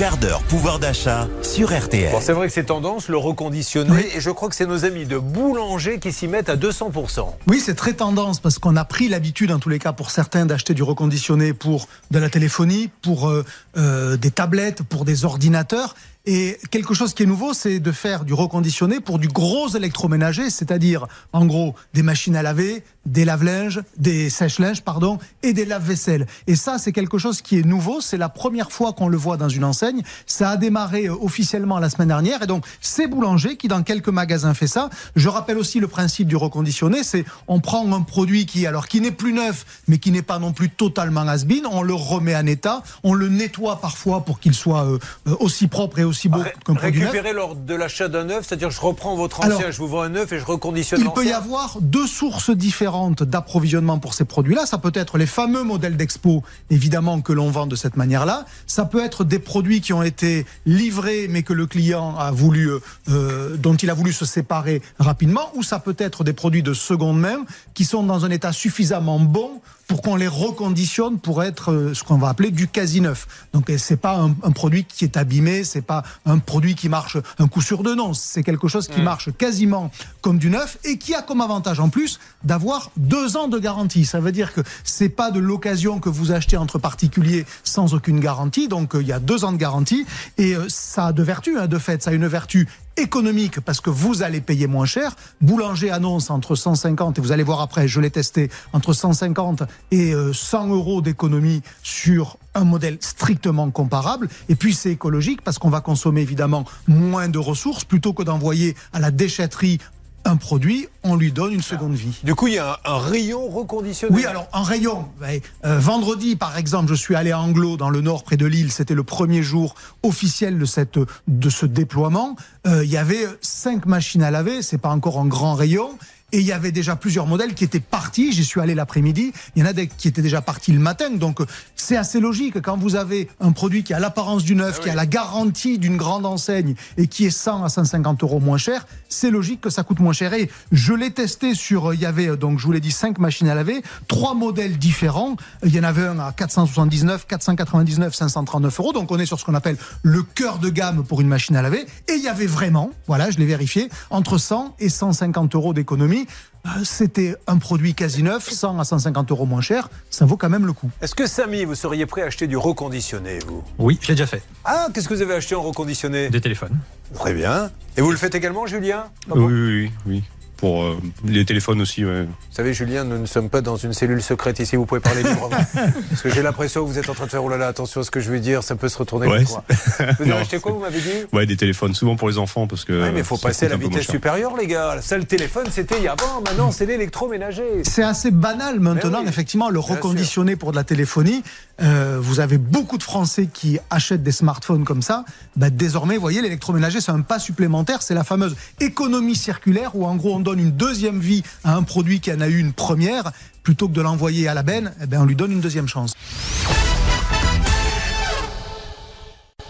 quart d'heure pouvoir d'achat sur RTL. Bon, c'est vrai que c'est tendance, le reconditionné, et je crois que c'est nos amis de boulanger qui s'y mettent à 200%. Oui, c'est très tendance parce qu'on a pris l'habitude, en tous les cas pour certains, d'acheter du reconditionné pour de la téléphonie, pour euh, euh, des tablettes, pour des ordinateurs. Et quelque chose qui est nouveau, c'est de faire du reconditionné pour du gros électroménager, c'est-à-dire en gros des machines à laver, des lave-linges, des sèche-linges, pardon, et des lave-vaisselle. Et ça, c'est quelque chose qui est nouveau. C'est la première fois qu'on le voit dans une enseigne. Ça a démarré euh, officiellement la semaine dernière. Et donc, c'est Boulanger qui, dans quelques magasins, fait ça. Je rappelle aussi le principe du reconditionné. C'est on prend un produit qui, alors, qui n'est plus neuf, mais qui n'est pas non plus totalement has-been. On le remet en état. On le nettoie parfois pour qu'il soit euh, euh, aussi propre et aussi beau qu'un produit neuf. Récupérer lors de l'achat d'un neuf, c'est-à-dire je reprends votre ancien, Alors, je vous vends un neuf et je reconditionne Il peut y avoir deux sources différentes d'approvisionnement pour ces produits-là. Ça peut être les fameux modèles d'expo, évidemment, que l'on vend de cette manière-là. Ça peut être des produits qui ont été livrés, mais que le client a voulu, euh, euh, dont il a voulu se séparer rapidement. Ou ça peut être des produits de seconde main qui sont dans un état suffisamment bon pour qu'on les reconditionne pour être euh, ce qu'on va appeler du quasi neuf. Donc euh, c'est pas un, un produit qui est abîmé, c'est pas un produit qui marche un coup sur deux, non, c'est quelque chose qui marche quasiment comme du neuf et qui a comme avantage en plus d'avoir deux ans de garantie. Ça veut dire que c'est pas de l'occasion que vous achetez entre particuliers sans aucune garantie, donc euh, il y a deux ans de garantie et ça a deux vertus, hein, de fait, ça a une vertu économique parce que vous allez payer moins cher. Boulanger annonce entre 150 et vous allez voir après, je l'ai testé, entre 150 et euh, 100 euros d'économie sur un modèle strictement comparable. Et puis c'est écologique parce qu'on va consommer évidemment moins de ressources plutôt que d'envoyer à la déchetterie un produit, on lui donne une seconde vie. Du coup, il y a un, un rayon reconditionné. Oui, alors en rayon, euh, vendredi par exemple, je suis allé à Anglo dans le nord près de Lille. C'était le premier jour officiel de cette de ce déploiement. Euh, il y avait cinq machines à laver. C'est pas encore un grand rayon. Et il y avait déjà plusieurs modèles qui étaient partis. J'y suis allé l'après-midi. Il y en a des qui étaient déjà partis le matin. Donc, c'est assez logique. Quand vous avez un produit qui a l'apparence du neuf, qui a la garantie d'une grande enseigne et qui est 100 à 150 euros moins cher, c'est logique que ça coûte moins cher. Et je l'ai testé sur, euh, il y avait, euh, donc, je vous l'ai dit, cinq machines à laver, trois modèles différents. Il y en avait un à 479, 499, 539 euros. Donc, on est sur ce qu'on appelle le cœur de gamme pour une machine à laver. Et il y avait vraiment, voilà, je l'ai vérifié, entre 100 et 150 euros d'économie. Euh, C'était un produit quasi neuf, 100 à 150 euros moins cher. Ça vaut quand même le coup. Est-ce que Samy, vous seriez prêt à acheter du reconditionné, vous? Oui, je l'ai déjà fait. Ah, qu'est-ce que vous avez acheté en reconditionné? Des téléphones. Très bien. Et vous le faites également, Julien? Oui, oui, oui, oui. Pour euh, les téléphones aussi, ouais. Vous savez, Julien, nous ne sommes pas dans une cellule secrète ici, vous pouvez parler librement. Parce que j'ai l'impression que vous êtes en train de faire, oh là là, attention à ce que je vais dire, ça peut se retourner Ouais, contre moi. Vous avez Non. acheté quoi, vous m'avez dit? Ouais, des téléphones, souvent pour les enfants, parce que. Mais il faut passer à la vitesse supérieure, les gars. Ça, le téléphone, c'était il y a avant, maintenant, c'est l'électroménager. C'est assez banal maintenant, oui, effectivement, le reconditionner pour de la téléphonie. Euh, vous avez beaucoup de Français qui achètent des smartphones comme ça. Bah, désormais, vous voyez, l'électroménager, c'est un pas supplémentaire. C'est la fameuse économie circulaire où, en gros, on donne une deuxième vie à un produit qui en a eu une première. Plutôt que de l'envoyer à la benne, eh ben, on lui donne une deuxième chance.